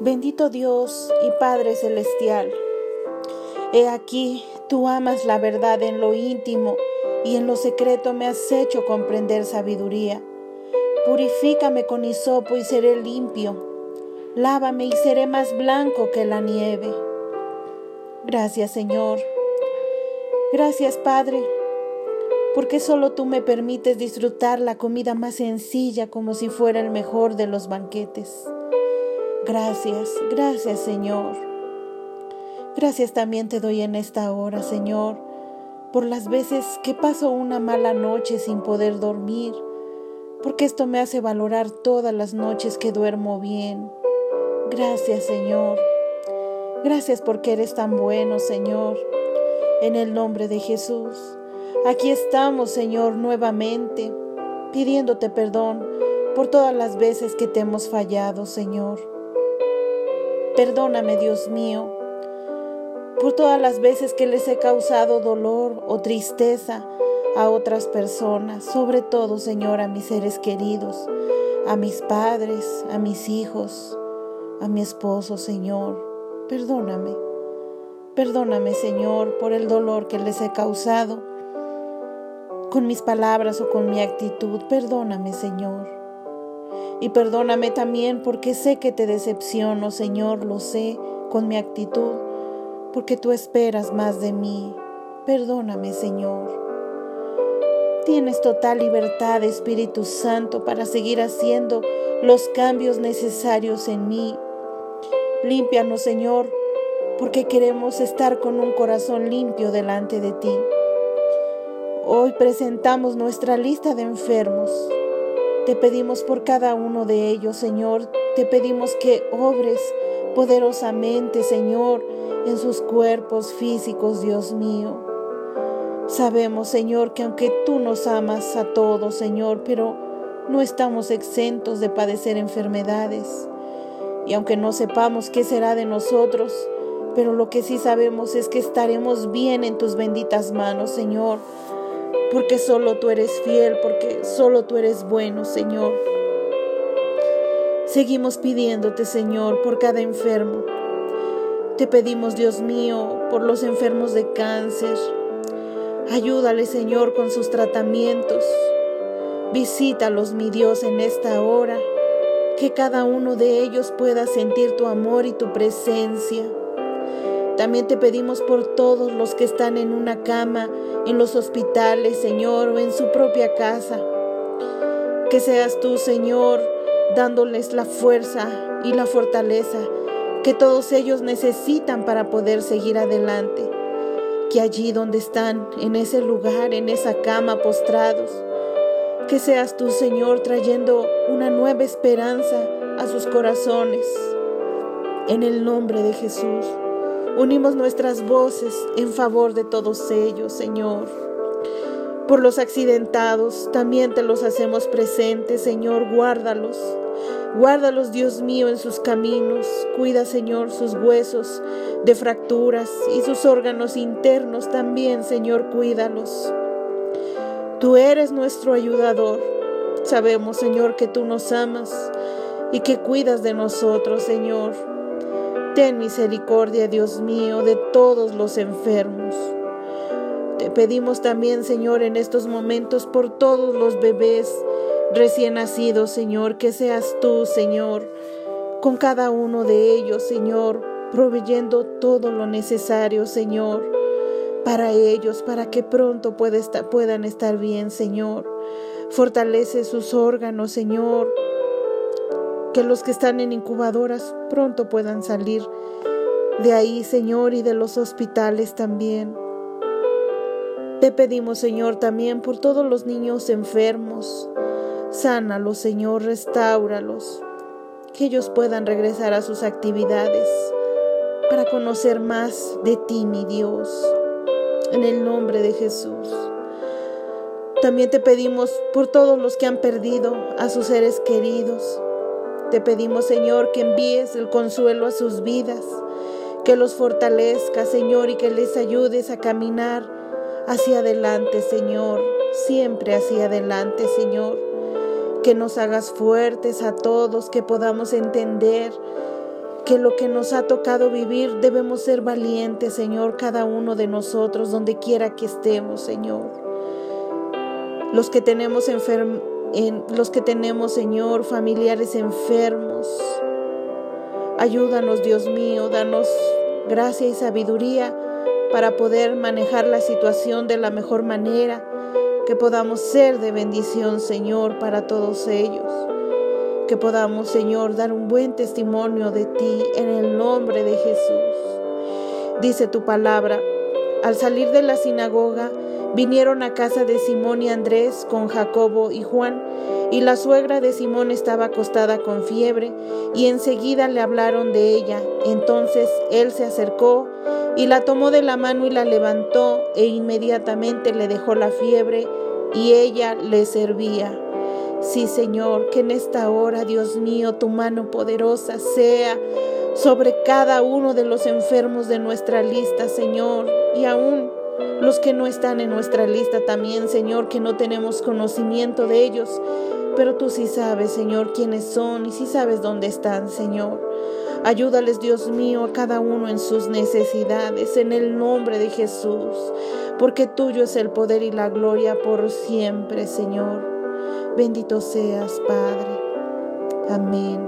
Bendito Dios y Padre Celestial, he aquí, tú amas la verdad en lo íntimo y en lo secreto me has hecho comprender sabiduría. Purifícame con hisopo y seré limpio. Lávame y seré más blanco que la nieve. Gracias Señor. Gracias Padre, porque solo tú me permites disfrutar la comida más sencilla como si fuera el mejor de los banquetes. Gracias, gracias Señor. Gracias también te doy en esta hora, Señor, por las veces que paso una mala noche sin poder dormir, porque esto me hace valorar todas las noches que duermo bien. Gracias, Señor. Gracias porque eres tan bueno, Señor. En el nombre de Jesús. Aquí estamos, Señor, nuevamente, pidiéndote perdón por todas las veces que te hemos fallado, Señor. Perdóname, Dios mío, por todas las veces que les he causado dolor o tristeza a otras personas, sobre todo, Señor, a mis seres queridos, a mis padres, a mis hijos, a mi esposo, Señor. Perdóname. Perdóname, Señor, por el dolor que les he causado con mis palabras o con mi actitud. Perdóname, Señor. Y perdóname también porque sé que te decepciono, Señor, lo sé, con mi actitud, porque tú esperas más de mí. Perdóname, Señor. Tienes total libertad, Espíritu Santo, para seguir haciendo los cambios necesarios en mí. Límpianos, Señor, porque queremos estar con un corazón limpio delante de ti. Hoy presentamos nuestra lista de enfermos te pedimos por cada uno de ellos, Señor. Te pedimos que obres poderosamente, Señor, en sus cuerpos físicos, Dios mío. Sabemos, Señor, que aunque tú nos amas a todos, Señor, pero no estamos exentos de padecer enfermedades. Y aunque no sepamos qué será de nosotros, pero lo que sí sabemos es que estaremos bien en tus benditas manos, Señor porque solo tú eres fiel, porque solo tú eres bueno, Señor. Seguimos pidiéndote, Señor, por cada enfermo. Te pedimos, Dios mío, por los enfermos de cáncer. Ayúdale, Señor, con sus tratamientos. Visítalos, mi Dios, en esta hora. Que cada uno de ellos pueda sentir tu amor y tu presencia. También te pedimos por todos los que están en una cama, en los hospitales, Señor, o en su propia casa. Que seas tú, Señor, dándoles la fuerza y la fortaleza que todos ellos necesitan para poder seguir adelante. Que allí donde están, en ese lugar, en esa cama, postrados, que seas tú, Señor, trayendo una nueva esperanza a sus corazones. En el nombre de Jesús. Unimos nuestras voces en favor de todos ellos, Señor. Por los accidentados, también te los hacemos presentes, Señor, guárdalos. Guárdalos, Dios mío, en sus caminos. Cuida, Señor, sus huesos de fracturas y sus órganos internos también, Señor, cuídalos. Tú eres nuestro ayudador. Sabemos, Señor, que tú nos amas y que cuidas de nosotros, Señor. Ten misericordia, Dios mío, de todos los enfermos. Te pedimos también, Señor, en estos momentos por todos los bebés recién nacidos, Señor, que seas tú, Señor, con cada uno de ellos, Señor, proveyendo todo lo necesario, Señor, para ellos, para que pronto puedan estar bien, Señor. Fortalece sus órganos, Señor que los que están en incubadoras pronto puedan salir de ahí, Señor, y de los hospitales también. Te pedimos, Señor, también por todos los niños enfermos. Sánalos, Señor, restáuralos. Que ellos puedan regresar a sus actividades para conocer más de ti, mi Dios. En el nombre de Jesús. También te pedimos por todos los que han perdido a sus seres queridos te pedimos, Señor, que envíes el consuelo a sus vidas, que los fortalezca, Señor, y que les ayudes a caminar hacia adelante, Señor, siempre hacia adelante, Señor. Que nos hagas fuertes a todos, que podamos entender que lo que nos ha tocado vivir debemos ser valientes, Señor, cada uno de nosotros, donde quiera que estemos, Señor. Los que tenemos enfermos, los que tenemos, Señor, familiares enfermos. Ayúdanos, Dios mío, danos gracia y sabiduría para poder manejar la situación de la mejor manera, que podamos ser de bendición, Señor, para todos ellos. Que podamos, Señor, dar un buen testimonio de ti en el nombre de Jesús. Dice tu palabra, al salir de la sinagoga, vinieron a casa de Simón y Andrés con Jacobo y Juan, y la suegra de Simón estaba acostada con fiebre, y enseguida le hablaron de ella. Entonces él se acercó y la tomó de la mano y la levantó, e inmediatamente le dejó la fiebre, y ella le servía. Sí, Señor, que en esta hora, Dios mío, tu mano poderosa sea sobre cada uno de los enfermos de nuestra lista, Señor, y aún los que no están en nuestra lista también, Señor, que no tenemos conocimiento de ellos, pero tú sí sabes, Señor, quiénes son y sí sabes dónde están, Señor. Ayúdales, Dios mío, a cada uno en sus necesidades, en el nombre de Jesús, porque tuyo es el poder y la gloria por siempre, Señor. Bendito seas, Padre. Amén.